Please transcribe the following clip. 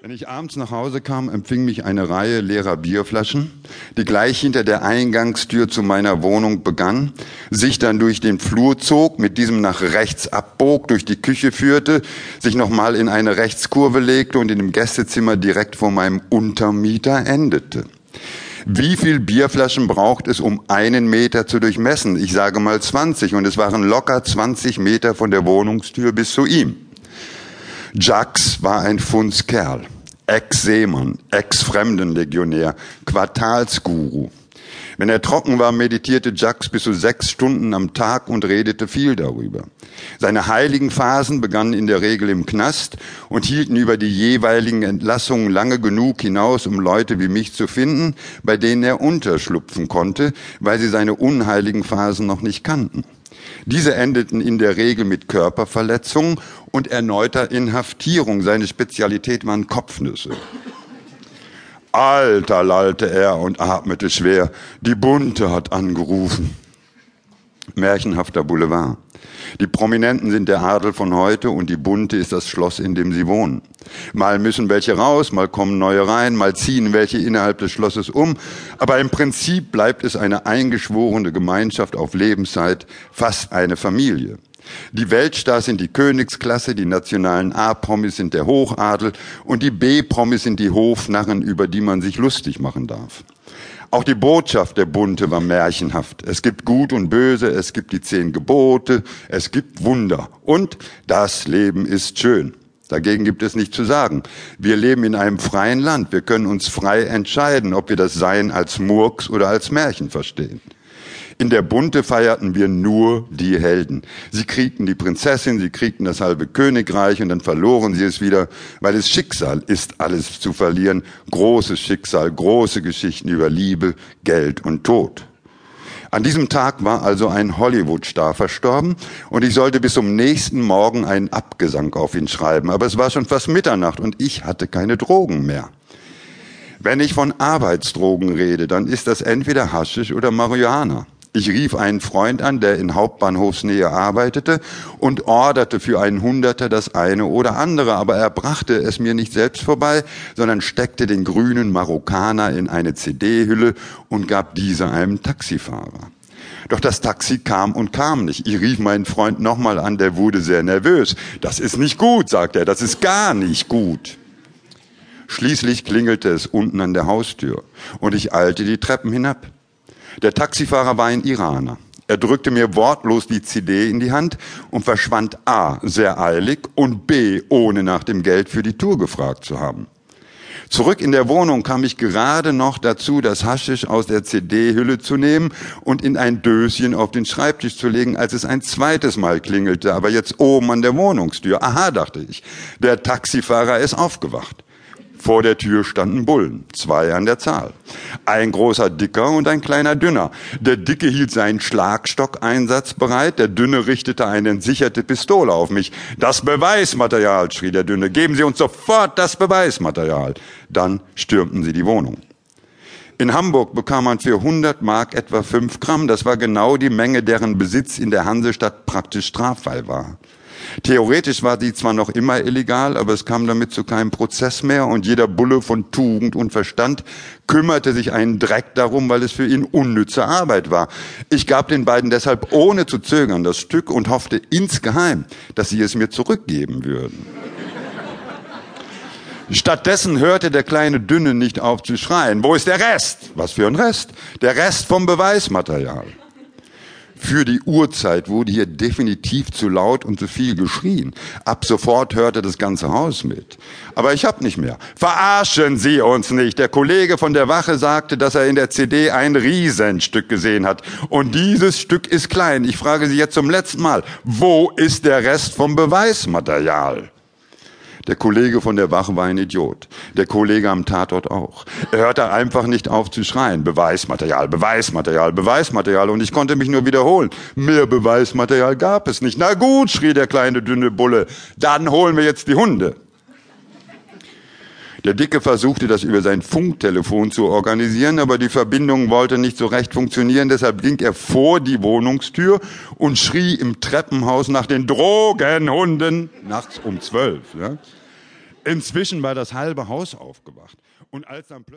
Wenn ich abends nach Hause kam, empfing mich eine Reihe leerer Bierflaschen, die gleich hinter der Eingangstür zu meiner Wohnung begann, sich dann durch den Flur zog, mit diesem nach rechts abbog, durch die Küche führte, sich nochmal in eine Rechtskurve legte und in dem Gästezimmer direkt vor meinem Untermieter endete. Wie viel Bierflaschen braucht es, um einen Meter zu durchmessen? Ich sage mal 20 und es waren locker 20 Meter von der Wohnungstür bis zu ihm. Jax war ein Fundskerl, Ex-Seemann, Ex-Fremdenlegionär, Quartalsguru. Wenn er trocken war, meditierte Jax bis zu sechs Stunden am Tag und redete viel darüber. Seine heiligen Phasen begannen in der Regel im Knast und hielten über die jeweiligen Entlassungen lange genug hinaus, um Leute wie mich zu finden, bei denen er unterschlupfen konnte, weil sie seine unheiligen Phasen noch nicht kannten. Diese endeten in der Regel mit Körperverletzungen und erneuter Inhaftierung. Seine Spezialität waren Kopfnüsse. Alter, lallte er und atmete schwer. Die Bunte hat angerufen. Märchenhafter Boulevard. Die Prominenten sind der Adel von heute und die Bunte ist das Schloss, in dem sie wohnen. Mal müssen welche raus, mal kommen neue rein, mal ziehen welche innerhalb des Schlosses um, aber im Prinzip bleibt es eine eingeschworene Gemeinschaft auf Lebenszeit, fast eine Familie. Die Weltstars sind die Königsklasse, die nationalen A-Promis sind der Hochadel und die B-Promis sind die Hofnarren, über die man sich lustig machen darf. Auch die Botschaft der Bunte war märchenhaft. Es gibt Gut und Böse, es gibt die zehn Gebote, es gibt Wunder. Und das Leben ist schön. Dagegen gibt es nichts zu sagen. Wir leben in einem freien Land. Wir können uns frei entscheiden, ob wir das Sein als Murks oder als Märchen verstehen. In der Bunte feierten wir nur die Helden. Sie kriegten die Prinzessin, sie kriegten das halbe Königreich und dann verloren sie es wieder, weil es Schicksal ist, alles zu verlieren. Großes Schicksal, große Geschichten über Liebe, Geld und Tod. An diesem Tag war also ein Hollywood-Star verstorben und ich sollte bis zum nächsten Morgen einen Abgesang auf ihn schreiben. Aber es war schon fast Mitternacht und ich hatte keine Drogen mehr. Wenn ich von Arbeitsdrogen rede, dann ist das entweder Haschisch oder Marihuana. Ich rief einen Freund an, der in Hauptbahnhofsnähe arbeitete und orderte für einen Hunderter das eine oder andere, aber er brachte es mir nicht selbst vorbei, sondern steckte den grünen Marokkaner in eine CD-Hülle und gab diese einem Taxifahrer. Doch das Taxi kam und kam nicht. Ich rief meinen Freund nochmal an, der wurde sehr nervös. Das ist nicht gut, sagt er, das ist gar nicht gut. Schließlich klingelte es unten an der Haustür und ich eilte die Treppen hinab. Der Taxifahrer war ein Iraner. Er drückte mir wortlos die CD in die Hand und verschwand A sehr eilig und B ohne nach dem Geld für die Tour gefragt zu haben. Zurück in der Wohnung kam ich gerade noch dazu, das Haschisch aus der CD-Hülle zu nehmen und in ein Döschen auf den Schreibtisch zu legen, als es ein zweites Mal klingelte, aber jetzt oben an der Wohnungstür. Aha, dachte ich, der Taxifahrer ist aufgewacht. Vor der Tür standen Bullen, zwei an der Zahl. Ein großer Dicker und ein kleiner Dünner. Der Dicke hielt seinen Schlagstock einsatzbereit, der Dünne richtete eine entsicherte Pistole auf mich. Das Beweismaterial, schrie der Dünne, geben Sie uns sofort das Beweismaterial. Dann stürmten sie die Wohnung. In Hamburg bekam man für 100 Mark etwa 5 Gramm. Das war genau die Menge, deren Besitz in der Hansestadt praktisch straffrei war. Theoretisch war die zwar noch immer illegal, aber es kam damit zu keinem Prozess mehr und jeder Bulle von Tugend und Verstand kümmerte sich einen Dreck darum, weil es für ihn unnütze Arbeit war. Ich gab den beiden deshalb ohne zu zögern das Stück und hoffte insgeheim, dass sie es mir zurückgeben würden. Stattdessen hörte der kleine Dünne nicht auf zu schreien. Wo ist der Rest? Was für ein Rest? Der Rest vom Beweismaterial für die Uhrzeit wurde hier definitiv zu laut und zu viel geschrien. Ab sofort hörte das ganze Haus mit. Aber ich hab nicht mehr. Verarschen Sie uns nicht. Der Kollege von der Wache sagte, dass er in der CD ein Riesenstück gesehen hat. Und dieses Stück ist klein. Ich frage Sie jetzt zum letzten Mal, wo ist der Rest vom Beweismaterial? Der Kollege von der Wache war ein Idiot. Der Kollege am Tatort auch. Er hörte einfach nicht auf zu schreien. Beweismaterial, Beweismaterial, Beweismaterial. Und ich konnte mich nur wiederholen. Mehr Beweismaterial gab es nicht. Na gut, schrie der kleine dünne Bulle. Dann holen wir jetzt die Hunde. Der Dicke versuchte das über sein Funktelefon zu organisieren, aber die Verbindung wollte nicht so recht funktionieren. Deshalb ging er vor die Wohnungstür und schrie im Treppenhaus nach den Drogenhunden nachts um zwölf. Ja. Inzwischen war das halbe Haus aufgewacht. Und als dann plötzlich